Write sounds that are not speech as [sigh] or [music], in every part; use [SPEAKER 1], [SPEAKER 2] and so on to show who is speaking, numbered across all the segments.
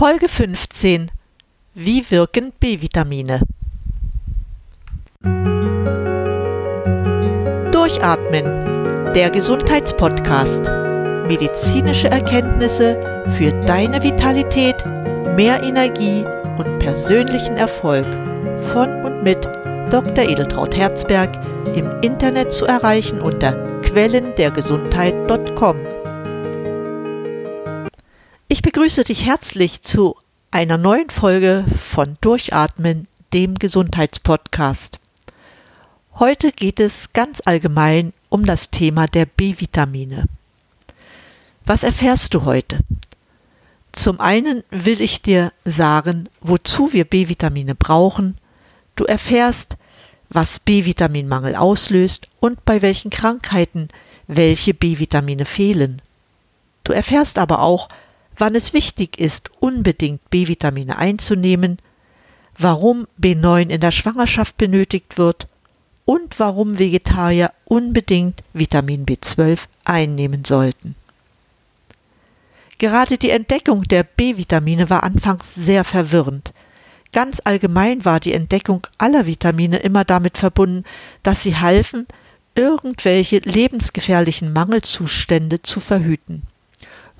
[SPEAKER 1] Folge 15 Wie wirken B-Vitamine? Durchatmen, der Gesundheitspodcast. Medizinische Erkenntnisse für deine Vitalität, mehr Energie und persönlichen Erfolg von und mit Dr. Edeltraut Herzberg im Internet zu erreichen unter quellendergesundheit.com. begrüße dich herzlich zu einer neuen Folge von Durchatmen, dem Gesundheitspodcast. Heute geht es ganz allgemein um das Thema der B-Vitamine. Was erfährst du heute? Zum einen will ich dir sagen, wozu wir B-Vitamine brauchen. Du erfährst, was B-Vitaminmangel auslöst und bei welchen Krankheiten welche B-Vitamine fehlen. Du erfährst aber auch, wann es wichtig ist, unbedingt B-Vitamine einzunehmen, warum B9 in der Schwangerschaft benötigt wird und warum Vegetarier unbedingt Vitamin B12 einnehmen sollten. Gerade die Entdeckung der B-Vitamine war anfangs sehr verwirrend. Ganz allgemein war die Entdeckung aller Vitamine immer damit verbunden, dass sie halfen, irgendwelche lebensgefährlichen Mangelzustände zu verhüten.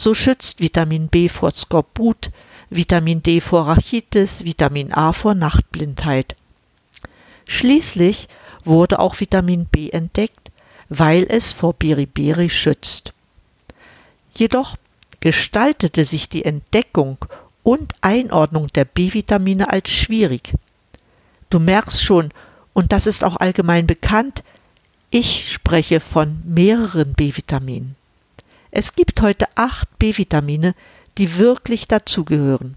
[SPEAKER 1] So schützt Vitamin B vor Skorbut, Vitamin D vor Rachitis, Vitamin A vor Nachtblindheit. Schließlich wurde auch Vitamin B entdeckt, weil es vor Beriberi schützt. Jedoch gestaltete sich die Entdeckung und Einordnung der B-Vitamine als schwierig. Du merkst schon, und das ist auch allgemein bekannt, ich spreche von mehreren B-Vitaminen. Es gibt heute acht B-Vitamine, die wirklich dazugehören.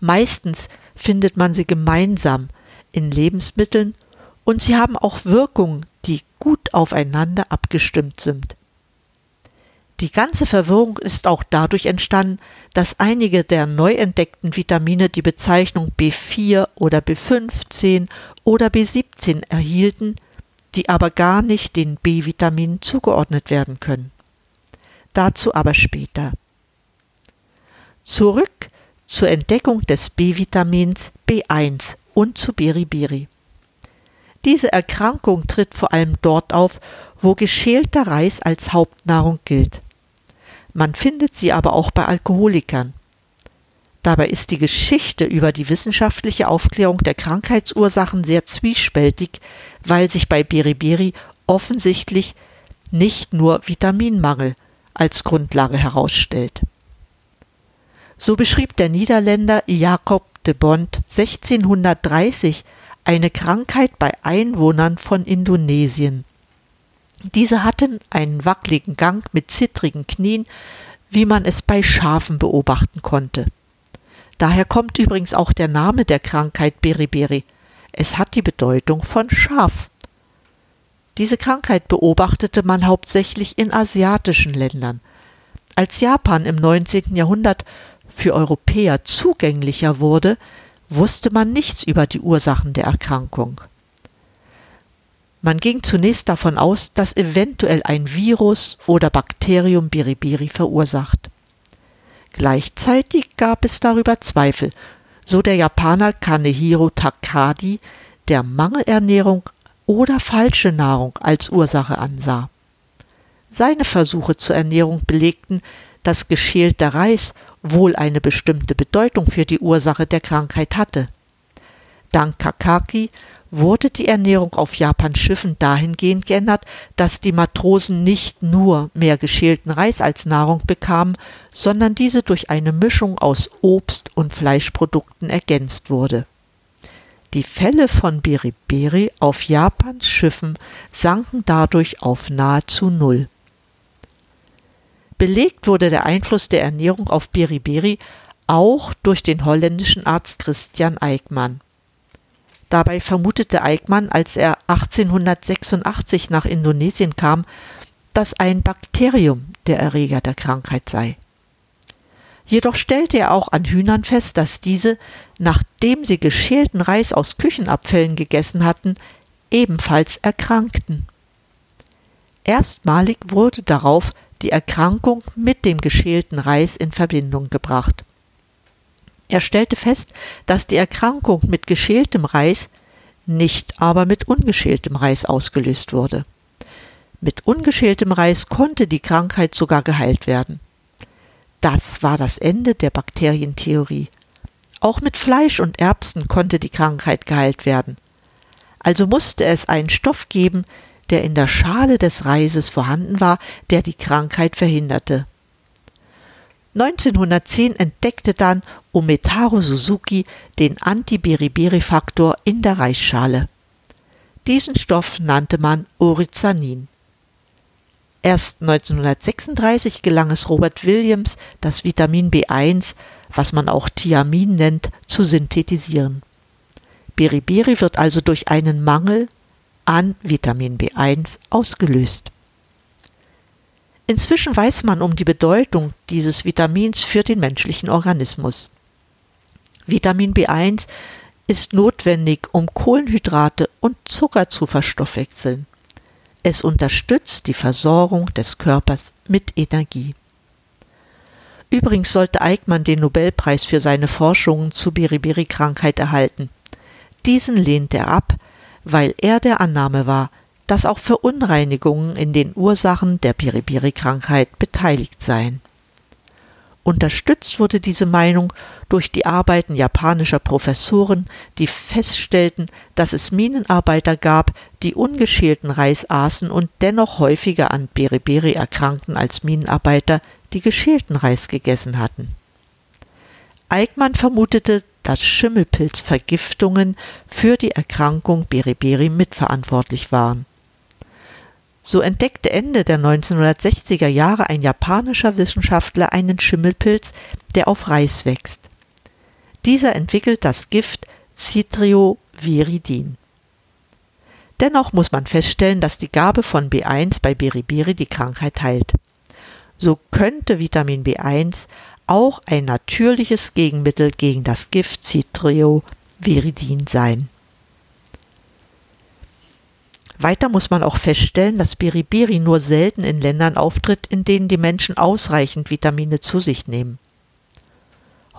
[SPEAKER 1] Meistens findet man sie gemeinsam in Lebensmitteln und sie haben auch Wirkungen, die gut aufeinander abgestimmt sind. Die ganze Verwirrung ist auch dadurch entstanden, dass einige der neu entdeckten Vitamine die Bezeichnung B4 oder B15 oder B17 erhielten, die aber gar nicht den B-Vitaminen zugeordnet werden können dazu aber später. Zurück zur Entdeckung des B-Vitamins B1 und zu Beriberi. Diese Erkrankung tritt vor allem dort auf, wo geschälter Reis als Hauptnahrung gilt. Man findet sie aber auch bei Alkoholikern. Dabei ist die Geschichte über die wissenschaftliche Aufklärung der Krankheitsursachen sehr zwiespältig, weil sich bei Beriberi offensichtlich nicht nur Vitaminmangel, als Grundlage herausstellt. So beschrieb der Niederländer Jacob de Bond 1630 eine Krankheit bei Einwohnern von Indonesien. Diese hatten einen wackeligen Gang mit zittrigen Knien, wie man es bei Schafen beobachten konnte. Daher kommt übrigens auch der Name der Krankheit Beriberi. Es hat die Bedeutung von Schaf. Diese Krankheit beobachtete man hauptsächlich in asiatischen Ländern. Als Japan im 19. Jahrhundert für Europäer zugänglicher wurde, wusste man nichts über die Ursachen der Erkrankung. Man ging zunächst davon aus, dass eventuell ein Virus oder Bakterium Biribiri verursacht. Gleichzeitig gab es darüber Zweifel, so der Japaner Kanehiro Takadi, der Mangelernährung oder falsche Nahrung als Ursache ansah. Seine Versuche zur Ernährung belegten, dass geschälter Reis wohl eine bestimmte Bedeutung für die Ursache der Krankheit hatte. Dank Kakaki wurde die Ernährung auf Japans Schiffen dahingehend geändert, dass die Matrosen nicht nur mehr geschälten Reis als Nahrung bekamen, sondern diese durch eine Mischung aus Obst und Fleischprodukten ergänzt wurde. Die Fälle von Beriberi auf Japans Schiffen sanken dadurch auf nahezu Null. Belegt wurde der Einfluss der Ernährung auf Beriberi auch durch den holländischen Arzt Christian Eickmann. Dabei vermutete Eickmann, als er 1886 nach Indonesien kam, dass ein Bakterium der Erreger der Krankheit sei. Jedoch stellte er auch an Hühnern fest, dass diese, nachdem sie geschälten Reis aus Küchenabfällen gegessen hatten, ebenfalls erkrankten. Erstmalig wurde darauf die Erkrankung mit dem geschälten Reis in Verbindung gebracht. Er stellte fest, dass die Erkrankung mit geschältem Reis, nicht aber mit ungeschältem Reis ausgelöst wurde. Mit ungeschältem Reis konnte die Krankheit sogar geheilt werden. Das war das Ende der Bakterientheorie. Auch mit Fleisch und Erbsen konnte die Krankheit geheilt werden. Also musste es einen Stoff geben, der in der Schale des Reises vorhanden war, der die Krankheit verhinderte. 1910 entdeckte dann Umetaro Suzuki den Anti-Beriberi-Faktor in der Reisschale. Diesen Stoff nannte man Orizanin. Erst 1936 gelang es Robert Williams, das Vitamin B1, was man auch Thiamin nennt, zu synthetisieren. Beriberi wird also durch einen Mangel an Vitamin B1 ausgelöst. Inzwischen weiß man um die Bedeutung dieses Vitamins für den menschlichen Organismus. Vitamin B1 ist notwendig, um Kohlenhydrate und Zucker zu verstoffwechseln. Es unterstützt die Versorgung des Körpers mit Energie. Übrigens sollte Eickmann den Nobelpreis für seine Forschungen zur Beriberi-Krankheit erhalten. Diesen lehnte er ab, weil er der Annahme war, dass auch Verunreinigungen in den Ursachen der Beriberi-Krankheit beteiligt seien. Unterstützt wurde diese Meinung durch die Arbeiten japanischer Professoren, die feststellten, dass es Minenarbeiter gab, die ungeschälten Reis aßen und dennoch häufiger an Beriberi erkrankten als Minenarbeiter, die geschälten Reis gegessen hatten. Eickmann vermutete, dass Schimmelpilzvergiftungen für die Erkrankung Beriberi mitverantwortlich waren. So entdeckte Ende der 1960er Jahre ein japanischer Wissenschaftler einen Schimmelpilz, der auf Reis wächst. Dieser entwickelt das Gift Citrioviridin. Dennoch muss man feststellen, dass die Gabe von B1 bei Beriberi die Krankheit heilt. So könnte Vitamin B1 auch ein natürliches Gegenmittel gegen das Gift Citrioviridin sein. Weiter muss man auch feststellen, dass Beriberi nur selten in Ländern auftritt, in denen die Menschen ausreichend Vitamine zu sich nehmen.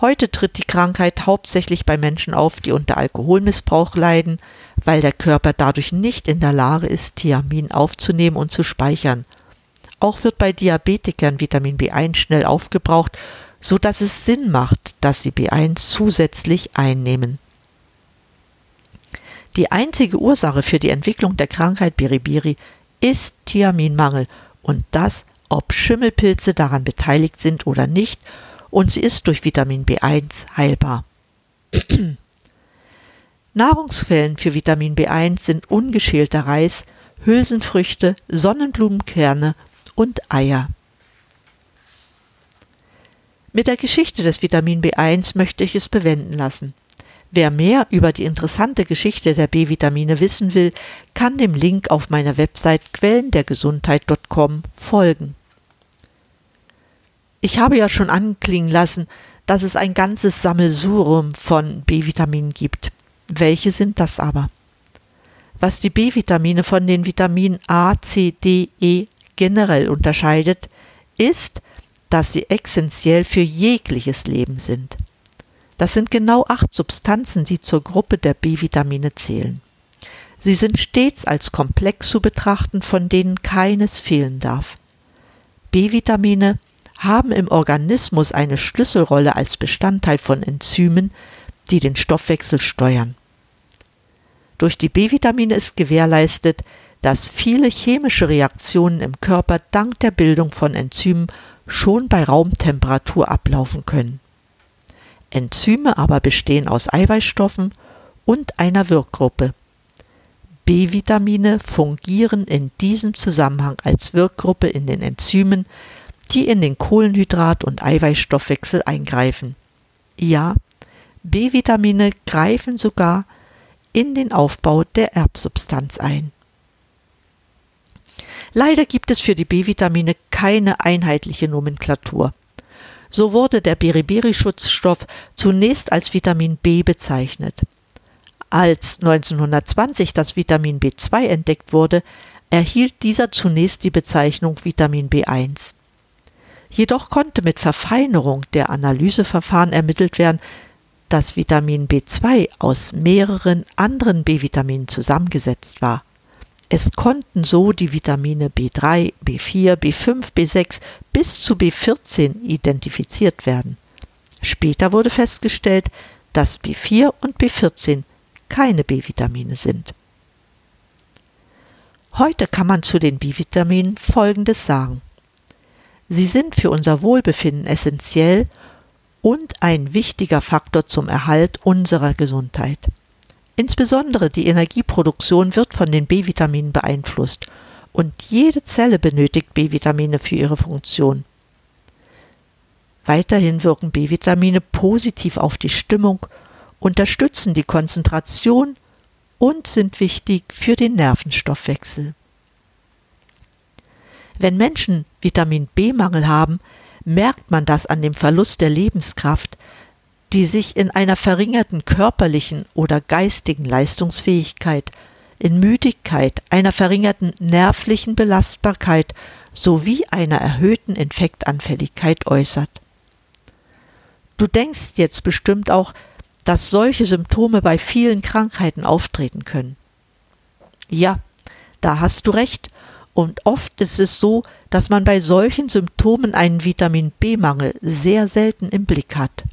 [SPEAKER 1] Heute tritt die Krankheit hauptsächlich bei Menschen auf, die unter Alkoholmissbrauch leiden, weil der Körper dadurch nicht in der Lage ist, Thiamin aufzunehmen und zu speichern. Auch wird bei Diabetikern Vitamin B1 schnell aufgebraucht, so dass es Sinn macht, dass sie B1 zusätzlich einnehmen. Die einzige Ursache für die Entwicklung der Krankheit Beriberi ist Thiaminmangel und das, ob Schimmelpilze daran beteiligt sind oder nicht, und sie ist durch Vitamin B1 heilbar. [clears throat] Nahrungsquellen für Vitamin B1 sind ungeschälter Reis, Hülsenfrüchte, Sonnenblumenkerne und Eier. Mit der Geschichte des Vitamin B1 möchte ich es bewenden lassen. Wer mehr über die interessante Geschichte der B-Vitamine wissen will, kann dem Link auf meiner Website quellendergesundheit.com folgen. Ich habe ja schon anklingen lassen, dass es ein ganzes Sammelsurium von B-Vitaminen gibt. Welche sind das aber? Was die B-Vitamine von den Vitaminen A, C, D, E generell unterscheidet, ist, dass sie essentiell für jegliches Leben sind. Das sind genau acht Substanzen, die zur Gruppe der B-Vitamine zählen. Sie sind stets als Komplex zu betrachten, von denen keines fehlen darf. B-Vitamine haben im Organismus eine Schlüsselrolle als Bestandteil von Enzymen, die den Stoffwechsel steuern. Durch die B-Vitamine ist gewährleistet, dass viele chemische Reaktionen im Körper dank der Bildung von Enzymen schon bei Raumtemperatur ablaufen können. Enzyme aber bestehen aus Eiweißstoffen und einer Wirkgruppe. B-Vitamine fungieren in diesem Zusammenhang als Wirkgruppe in den Enzymen, die in den Kohlenhydrat- und Eiweißstoffwechsel eingreifen. Ja, B-Vitamine greifen sogar in den Aufbau der Erbsubstanz ein. Leider gibt es für die B-Vitamine keine einheitliche Nomenklatur. So wurde der Beriberi-Schutzstoff zunächst als Vitamin B bezeichnet. Als 1920 das Vitamin B2 entdeckt wurde, erhielt dieser zunächst die Bezeichnung Vitamin B1. Jedoch konnte mit Verfeinerung der Analyseverfahren ermittelt werden, dass Vitamin B2 aus mehreren anderen B-Vitaminen zusammengesetzt war. Es konnten so die Vitamine B3, B4, B5, B6 bis zu B14 identifiziert werden. Später wurde festgestellt, dass B4 und B14 keine B-Vitamine sind. Heute kann man zu den B-Vitaminen Folgendes sagen. Sie sind für unser Wohlbefinden essentiell und ein wichtiger Faktor zum Erhalt unserer Gesundheit. Insbesondere die Energieproduktion wird von den B-Vitaminen beeinflusst und jede Zelle benötigt B-Vitamine für ihre Funktion. Weiterhin wirken B-Vitamine positiv auf die Stimmung, unterstützen die Konzentration und sind wichtig für den Nervenstoffwechsel. Wenn Menschen Vitamin B-Mangel haben, merkt man das an dem Verlust der Lebenskraft, die sich in einer verringerten körperlichen oder geistigen Leistungsfähigkeit, in Müdigkeit, einer verringerten nervlichen Belastbarkeit sowie einer erhöhten Infektanfälligkeit äußert. Du denkst jetzt bestimmt auch, dass solche Symptome bei vielen Krankheiten auftreten können. Ja, da hast du recht, und oft ist es so, dass man bei solchen Symptomen einen Vitamin B-Mangel sehr selten im Blick hat.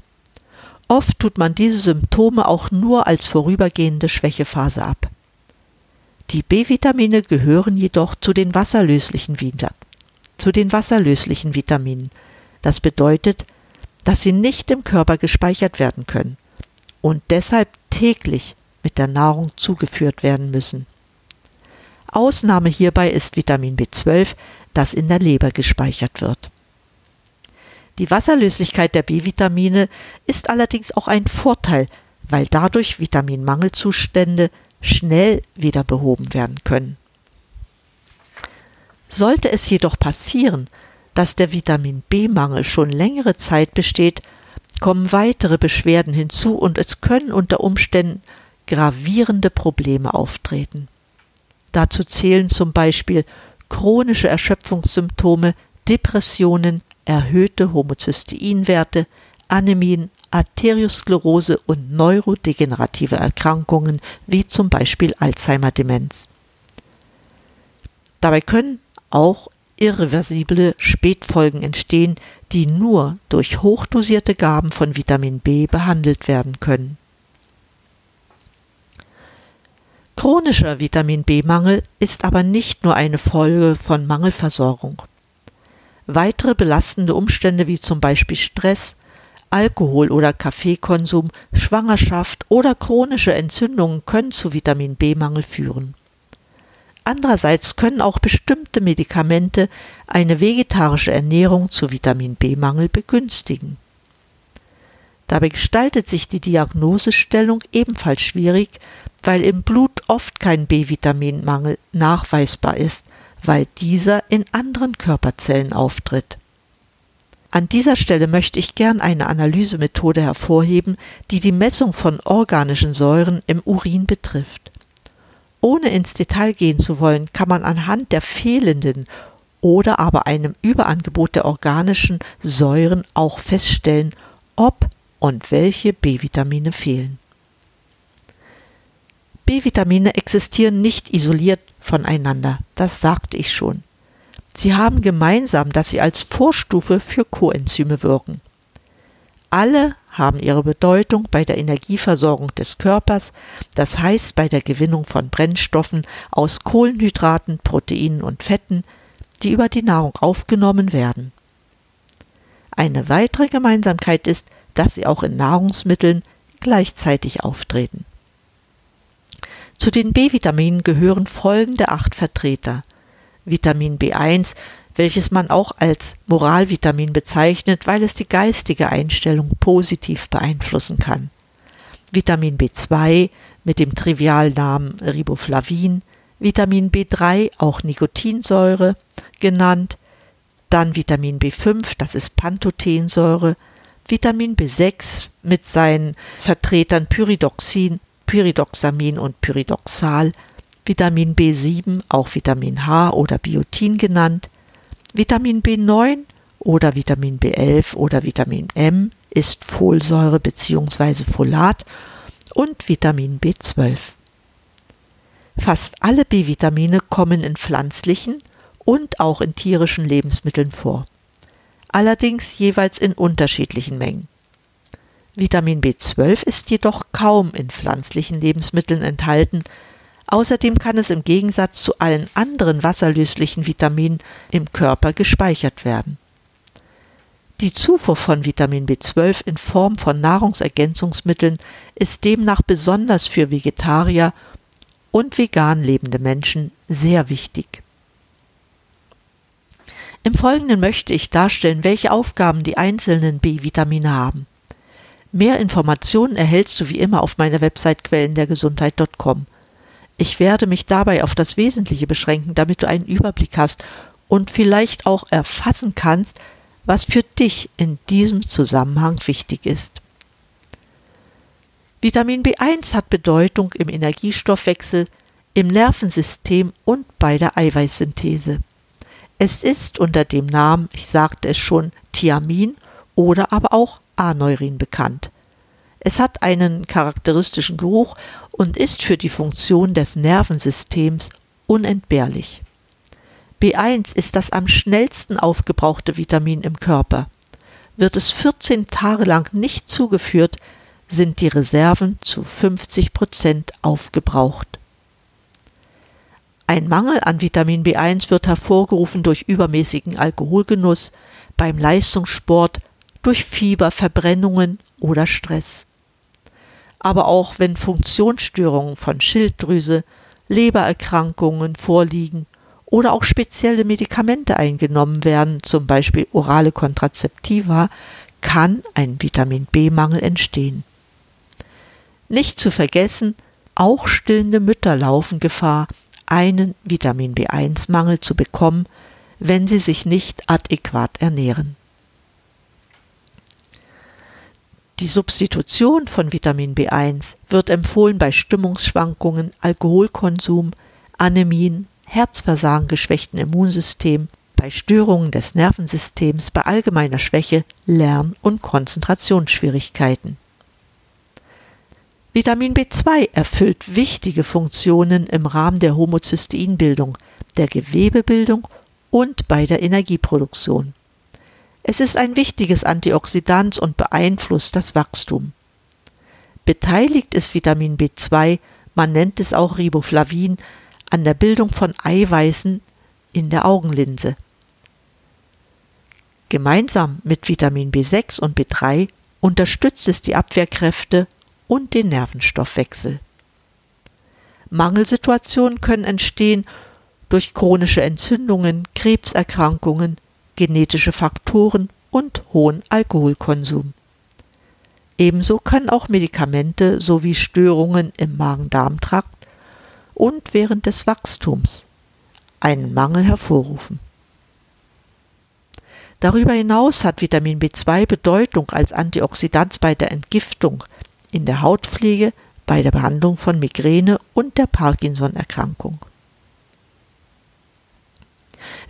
[SPEAKER 1] Oft tut man diese Symptome auch nur als vorübergehende Schwächephase ab. Die B-Vitamine gehören jedoch zu den wasserlöslichen Vita zu den wasserlöslichen Vitaminen. Das bedeutet, dass sie nicht im Körper gespeichert werden können und deshalb täglich mit der Nahrung zugeführt werden müssen. Ausnahme hierbei ist Vitamin B12, das in der Leber gespeichert wird. Die Wasserlöslichkeit der B-Vitamine ist allerdings auch ein Vorteil, weil dadurch Vitaminmangelzustände schnell wieder behoben werden können. Sollte es jedoch passieren, dass der Vitamin B-Mangel schon längere Zeit besteht, kommen weitere Beschwerden hinzu und es können unter Umständen gravierende Probleme auftreten. Dazu zählen zum Beispiel chronische Erschöpfungssymptome, Depressionen, erhöhte Homozysteinwerte, Anämien, Arteriosklerose und neurodegenerative Erkrankungen wie zum Beispiel Alzheimer-Demenz. Dabei können auch irreversible Spätfolgen entstehen, die nur durch hochdosierte Gaben von Vitamin B behandelt werden können. Chronischer Vitamin B-Mangel ist aber nicht nur eine Folge von Mangelversorgung. Weitere belastende Umstände wie zum Beispiel Stress, Alkohol- oder Kaffeekonsum, Schwangerschaft oder chronische Entzündungen können zu Vitamin B-Mangel führen. Andererseits können auch bestimmte Medikamente eine vegetarische Ernährung zu Vitamin B-Mangel begünstigen. Dabei gestaltet sich die Diagnosestellung ebenfalls schwierig, weil im Blut oft kein B-Vitaminmangel nachweisbar ist, weil dieser in anderen Körperzellen auftritt. An dieser Stelle möchte ich gern eine Analysemethode hervorheben, die die Messung von organischen Säuren im Urin betrifft. Ohne ins Detail gehen zu wollen, kann man anhand der fehlenden oder aber einem Überangebot der organischen Säuren auch feststellen, ob und welche B-Vitamine fehlen. B-Vitamine existieren nicht isoliert voneinander, das sagte ich schon. Sie haben gemeinsam, dass sie als Vorstufe für Coenzyme wirken. Alle haben ihre Bedeutung bei der Energieversorgung des Körpers, das heißt bei der Gewinnung von Brennstoffen aus Kohlenhydraten, Proteinen und Fetten, die über die Nahrung aufgenommen werden. Eine weitere Gemeinsamkeit ist, dass sie auch in Nahrungsmitteln gleichzeitig auftreten. Zu den B-Vitaminen gehören folgende acht Vertreter. Vitamin B1 welches man auch als Moralvitamin bezeichnet, weil es die geistige Einstellung positiv beeinflussen kann. Vitamin B2 mit dem Trivialnamen Riboflavin, Vitamin B3 auch Nikotinsäure genannt, dann Vitamin B5, das ist Pantothensäure, Vitamin B6 mit seinen Vertretern Pyridoxin, Pyridoxamin und Pyridoxal, Vitamin B7, auch Vitamin H oder Biotin genannt, Vitamin B9 oder Vitamin B11 oder Vitamin M, ist Folsäure bzw. Folat und Vitamin B12. Fast alle B-Vitamine kommen in pflanzlichen und auch in tierischen Lebensmitteln vor, allerdings jeweils in unterschiedlichen Mengen. Vitamin B12 ist jedoch kaum in pflanzlichen Lebensmitteln enthalten, außerdem kann es im Gegensatz zu allen anderen wasserlöslichen Vitaminen im Körper gespeichert werden. Die Zufuhr von Vitamin B12 in Form von Nahrungsergänzungsmitteln ist demnach besonders für Vegetarier und vegan lebende Menschen sehr wichtig. Im Folgenden möchte ich darstellen, welche Aufgaben die einzelnen B-Vitamine haben. Mehr Informationen erhältst du wie immer auf meiner Website quellendergesundheit.com. Ich werde mich dabei auf das Wesentliche beschränken, damit du einen Überblick hast und vielleicht auch erfassen kannst, was für dich in diesem Zusammenhang wichtig ist. Vitamin B1 hat Bedeutung im Energiestoffwechsel, im Nervensystem und bei der Eiweißsynthese. Es ist unter dem Namen, ich sagte es schon, Thiamin oder aber auch Aneurin bekannt. Es hat einen charakteristischen Geruch und ist für die Funktion des Nervensystems unentbehrlich. B1 ist das am schnellsten aufgebrauchte Vitamin im Körper. Wird es 14 Tage lang nicht zugeführt, sind die Reserven zu 50 Prozent aufgebraucht. Ein Mangel an Vitamin B1 wird hervorgerufen durch übermäßigen Alkoholgenuss, beim Leistungssport, durch Fieber, Verbrennungen oder Stress. Aber auch wenn Funktionsstörungen von Schilddrüse, Lebererkrankungen vorliegen oder auch spezielle Medikamente eingenommen werden, zum Beispiel orale Kontrazeptiva, kann ein Vitamin B-Mangel entstehen. Nicht zu vergessen, auch stillende Mütter laufen Gefahr, einen Vitamin B1-Mangel zu bekommen, wenn sie sich nicht adäquat ernähren. Die Substitution von Vitamin B1 wird empfohlen bei Stimmungsschwankungen, Alkoholkonsum, Anämien, Herzversagen, geschwächten Immunsystem, bei Störungen des Nervensystems, bei allgemeiner Schwäche, Lern- und Konzentrationsschwierigkeiten. Vitamin B2 erfüllt wichtige Funktionen im Rahmen der Homozysteinbildung, der Gewebebildung und bei der Energieproduktion. Es ist ein wichtiges Antioxidant und beeinflusst das Wachstum. Beteiligt ist Vitamin B2, man nennt es auch Riboflavin, an der Bildung von Eiweißen in der Augenlinse. Gemeinsam mit Vitamin B6 und B3 unterstützt es die Abwehrkräfte und den Nervenstoffwechsel. Mangelsituationen können entstehen durch chronische Entzündungen, Krebserkrankungen, genetische Faktoren und hohen Alkoholkonsum. Ebenso können auch Medikamente sowie Störungen im Magen-Darm-Trakt und während des Wachstums einen Mangel hervorrufen. Darüber hinaus hat Vitamin B2 Bedeutung als Antioxidant bei der Entgiftung, in der Hautpflege, bei der Behandlung von Migräne und der Parkinson-Erkrankung.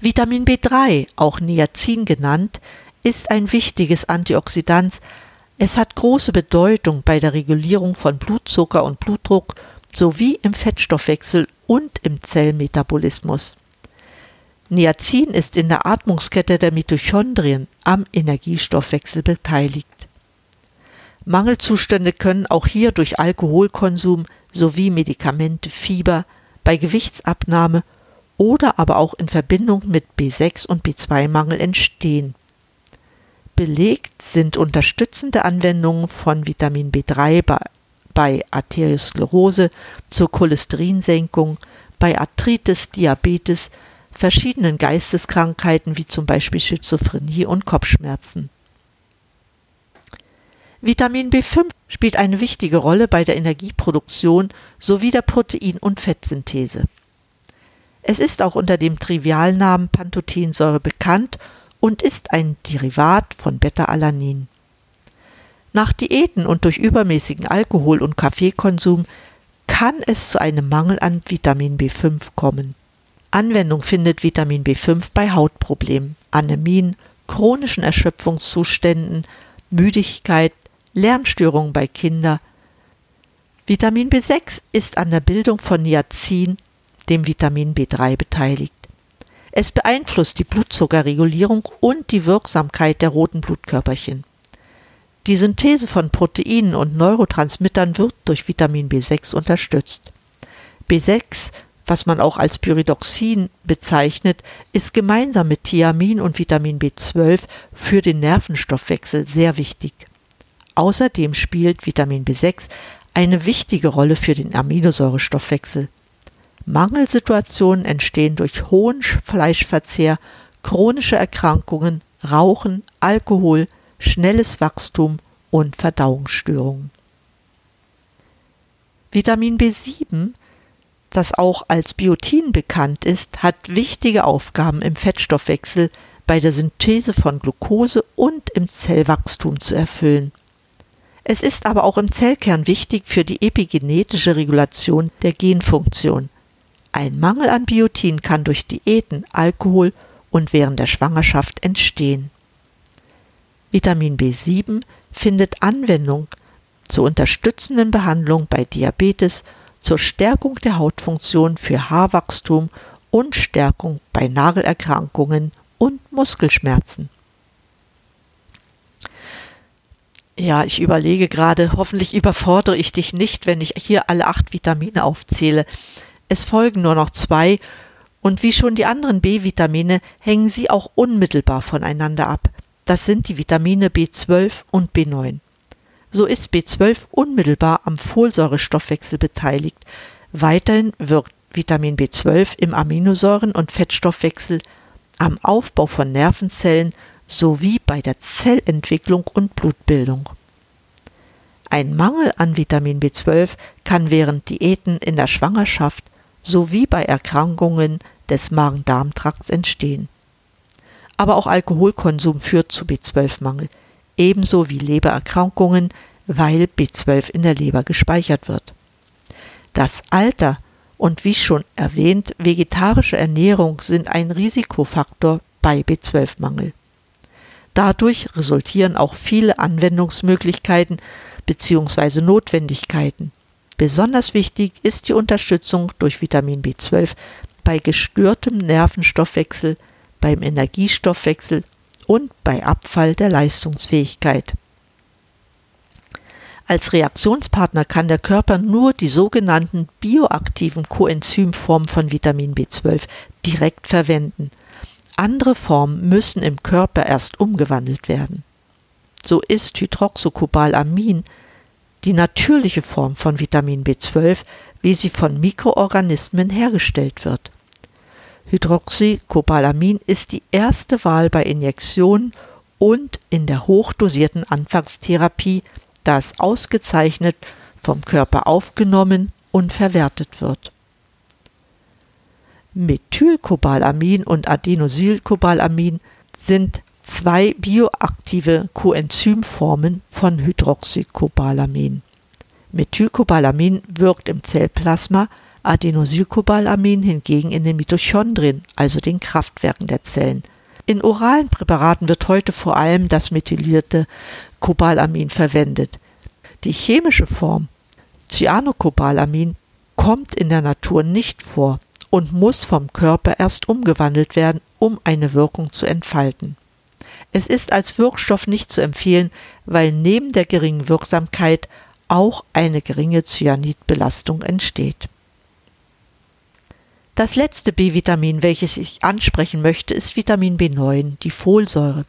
[SPEAKER 1] Vitamin B3, auch Niacin genannt, ist ein wichtiges Antioxidant. Es hat große Bedeutung bei der Regulierung von Blutzucker und Blutdruck sowie im Fettstoffwechsel und im Zellmetabolismus. Niacin ist in der Atmungskette der Mitochondrien am Energiestoffwechsel beteiligt. Mangelzustände können auch hier durch Alkoholkonsum sowie Medikamente, Fieber, bei Gewichtsabnahme oder aber auch in Verbindung mit B6 und B2-Mangel entstehen. Belegt sind unterstützende Anwendungen von Vitamin B3 bei, bei Arteriosklerose zur Cholesterinsenkung, bei Arthritis, Diabetes, verschiedenen Geisteskrankheiten wie zum Beispiel Schizophrenie und Kopfschmerzen. Vitamin B5 spielt eine wichtige Rolle bei der Energieproduktion sowie der Protein- und Fettsynthese. Es ist auch unter dem Trivialnamen Pantothensäure bekannt und ist ein Derivat von Beta-Alanin. Nach Diäten und durch übermäßigen Alkohol- und Kaffeekonsum kann es zu einem Mangel an Vitamin B5 kommen. Anwendung findet Vitamin B5 bei Hautproblemen, Anämien, chronischen Erschöpfungszuständen, Müdigkeit, Lernstörungen bei Kindern. Vitamin B6 ist an der Bildung von Niacin, dem Vitamin B3, beteiligt. Es beeinflusst die Blutzuckerregulierung und die Wirksamkeit der roten Blutkörperchen. Die Synthese von Proteinen und Neurotransmittern wird durch Vitamin B6 unterstützt. B6, was man auch als Pyridoxin bezeichnet, ist gemeinsam mit Thiamin und Vitamin B12 für den Nervenstoffwechsel sehr wichtig. Außerdem spielt Vitamin B6 eine wichtige Rolle für den Aminosäurestoffwechsel. Mangelsituationen entstehen durch hohen Fleischverzehr, chronische Erkrankungen, Rauchen, Alkohol, schnelles Wachstum und Verdauungsstörungen. Vitamin B7, das auch als Biotin bekannt ist, hat wichtige Aufgaben im Fettstoffwechsel, bei der Synthese von Glucose und im Zellwachstum zu erfüllen. Es ist aber auch im Zellkern wichtig für die epigenetische Regulation der Genfunktion. Ein Mangel an Biotin kann durch Diäten, Alkohol und während der Schwangerschaft entstehen. Vitamin B7 findet Anwendung zur unterstützenden Behandlung bei Diabetes, zur Stärkung der Hautfunktion für Haarwachstum und Stärkung bei Nagelerkrankungen und Muskelschmerzen. Ja, ich überlege gerade, hoffentlich überfordere ich dich nicht, wenn ich hier alle acht Vitamine aufzähle. Es folgen nur noch zwei, und wie schon die anderen B-Vitamine hängen sie auch unmittelbar voneinander ab. Das sind die Vitamine B12 und B9. So ist B12 unmittelbar am Folsäurestoffwechsel beteiligt. Weiterhin wirkt Vitamin B12 im Aminosäuren- und Fettstoffwechsel, am Aufbau von Nervenzellen sowie bei der Zellentwicklung und Blutbildung. Ein Mangel an Vitamin B12 kann während Diäten in der Schwangerschaft sowie bei Erkrankungen des Magen-Darm-Trakts entstehen. Aber auch Alkoholkonsum führt zu B12-Mangel, ebenso wie Lebererkrankungen, weil B12 in der Leber gespeichert wird. Das Alter und wie schon erwähnt, vegetarische Ernährung sind ein Risikofaktor bei B12-Mangel. Dadurch resultieren auch viele Anwendungsmöglichkeiten bzw. Notwendigkeiten. Besonders wichtig ist die Unterstützung durch Vitamin B12 bei gestörtem Nervenstoffwechsel, beim Energiestoffwechsel und bei Abfall der Leistungsfähigkeit. Als Reaktionspartner kann der Körper nur die sogenannten bioaktiven Coenzymformen von Vitamin B12 direkt verwenden. Andere Formen müssen im Körper erst umgewandelt werden. So ist Hydroxocobalamin die natürliche Form von Vitamin B12, wie sie von Mikroorganismen hergestellt wird. Hydroxycobalamin ist die erste Wahl bei Injektionen und in der hochdosierten Anfangstherapie, da es ausgezeichnet vom Körper aufgenommen und verwertet wird. Methylcobalamin und Adenosylcobalamin sind zwei bioaktive Coenzymformen von Hydroxycobalamin. Methylcobalamin wirkt im Zellplasma, Adenosylcobalamin hingegen in den Mitochondrien, also den Kraftwerken der Zellen. In oralen Präparaten wird heute vor allem das methylierte Cobalamin verwendet. Die chemische Form Cyanocobalamin kommt in der Natur nicht vor und muss vom Körper erst umgewandelt werden, um eine Wirkung zu entfalten. Es ist als Wirkstoff nicht zu empfehlen, weil neben der geringen Wirksamkeit auch eine geringe Cyanidbelastung entsteht. Das letzte B-Vitamin, welches ich ansprechen möchte, ist Vitamin B9, die Folsäure.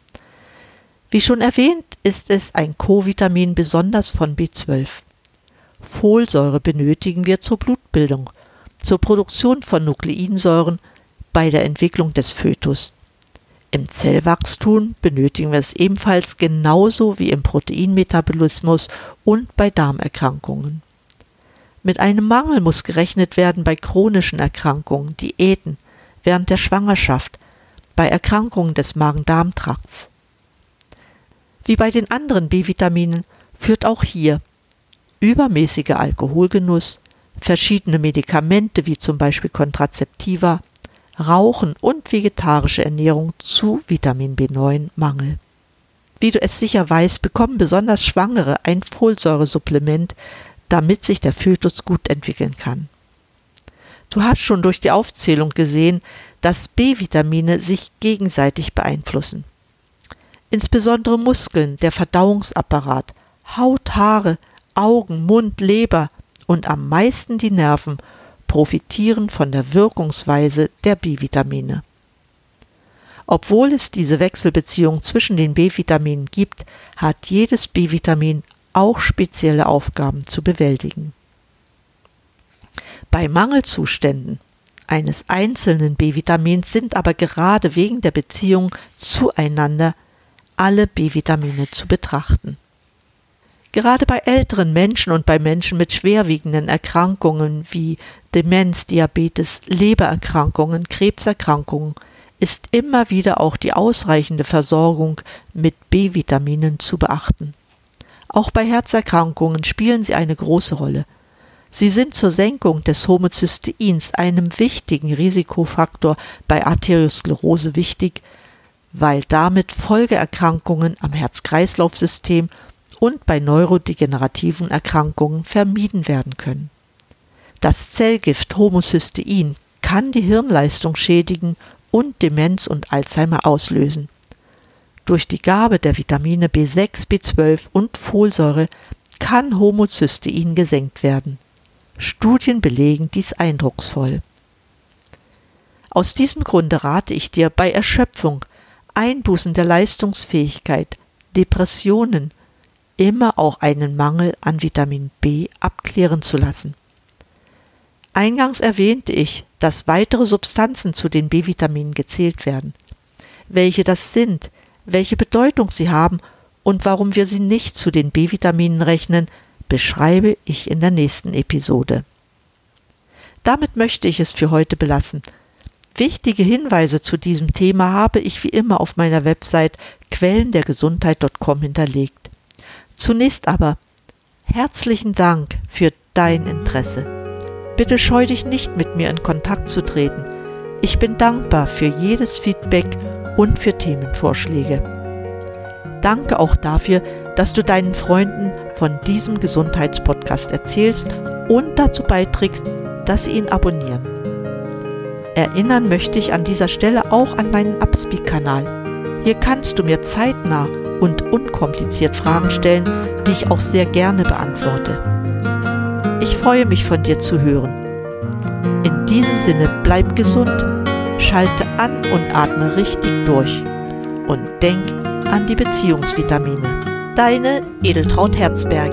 [SPEAKER 1] Wie schon erwähnt, ist es ein Co-Vitamin besonders von B12. Folsäure benötigen wir zur Blutbildung zur Produktion von Nukleinsäuren bei der Entwicklung des Fötus. Im Zellwachstum benötigen wir es ebenfalls genauso wie im Proteinmetabolismus und bei Darmerkrankungen. Mit einem Mangel muss gerechnet werden bei chronischen Erkrankungen, Diäten, während der Schwangerschaft, bei Erkrankungen des Magen-Darm-Trakts. Wie bei den anderen B-Vitaminen führt auch hier übermäßiger Alkoholgenuss, verschiedene Medikamente wie zum Beispiel Kontrazeptiva, Rauchen und vegetarische Ernährung zu Vitamin B9-Mangel. Wie du es sicher weißt, bekommen besonders Schwangere ein Folsäuresupplement, damit sich der Fötus gut entwickeln kann. Du hast schon durch die Aufzählung gesehen, dass B-Vitamine sich gegenseitig beeinflussen. Insbesondere Muskeln, der Verdauungsapparat, Haut, Haare, Augen, Mund, Leber und am meisten die Nerven profitieren von der Wirkungsweise der B-Vitamine. Obwohl es diese Wechselbeziehung zwischen den B-Vitaminen gibt, hat jedes B-Vitamin auch spezielle Aufgaben zu bewältigen. Bei Mangelzuständen eines einzelnen B-Vitamins sind aber gerade wegen der Beziehung zueinander alle B-Vitamine zu betrachten. Gerade bei älteren Menschen und bei Menschen mit schwerwiegenden Erkrankungen wie Demenz, Diabetes, Lebererkrankungen, Krebserkrankungen ist immer wieder auch die ausreichende Versorgung mit B-Vitaminen zu beachten. Auch bei Herzerkrankungen spielen sie eine große Rolle. Sie sind zur Senkung des Homozysteins, einem wichtigen Risikofaktor bei Arteriosklerose, wichtig, weil damit Folgeerkrankungen am Herz-Kreislauf-System und bei neurodegenerativen Erkrankungen vermieden werden können. Das Zellgift Homocystein kann die Hirnleistung schädigen und Demenz und Alzheimer auslösen. Durch die Gabe der Vitamine B6, B12 und Folsäure kann Homocystein gesenkt werden. Studien belegen dies eindrucksvoll. Aus diesem Grunde rate ich dir bei Erschöpfung, Einbußen der Leistungsfähigkeit, Depressionen, immer auch einen Mangel an Vitamin B abklären zu lassen. Eingangs erwähnte ich, dass weitere Substanzen zu den B-Vitaminen gezählt werden. Welche das sind, welche Bedeutung sie haben und warum wir sie nicht zu den B-Vitaminen rechnen, beschreibe ich in der nächsten Episode. Damit möchte ich es für heute belassen. Wichtige Hinweise zu diesem Thema habe ich wie immer auf meiner Website quellendergesundheit.com hinterlegt. Zunächst aber herzlichen Dank für dein Interesse. Bitte scheu dich nicht, mit mir in Kontakt zu treten. Ich bin dankbar für jedes Feedback und für Themenvorschläge. Danke auch dafür, dass du deinen Freunden von diesem Gesundheitspodcast erzählst und dazu beiträgst, dass sie ihn abonnieren. Erinnern möchte ich an dieser Stelle auch an meinen Upspeak-Kanal. Hier kannst du mir zeitnah und unkompliziert Fragen stellen, die ich auch sehr gerne beantworte. Ich freue mich von dir zu hören. In diesem Sinne bleib gesund, schalte an und atme richtig durch und denk an die Beziehungsvitamine. Deine Edeltraut Herzberg.